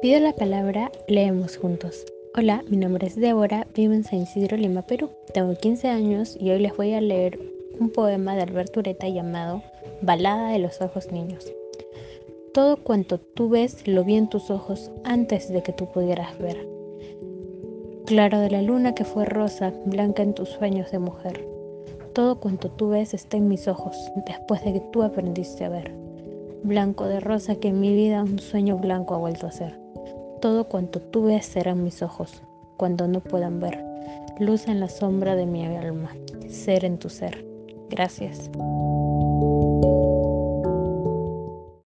Pido la palabra, leemos juntos. Hola, mi nombre es Débora, vivo en San Isidro, Lima, Perú. Tengo 15 años y hoy les voy a leer un poema de Alberto Ureta llamado Balada de los Ojos Niños. Todo cuanto tú ves lo vi en tus ojos antes de que tú pudieras ver. Claro de la luna que fue rosa, blanca en tus sueños de mujer. Todo cuanto tú ves está en mis ojos después de que tú aprendiste a ver. Blanco de rosa que en mi vida un sueño blanco ha vuelto a ser. Todo cuanto tú ves serán mis ojos, cuando no puedan ver. Luz en la sombra de mi alma, ser en tu ser. Gracias.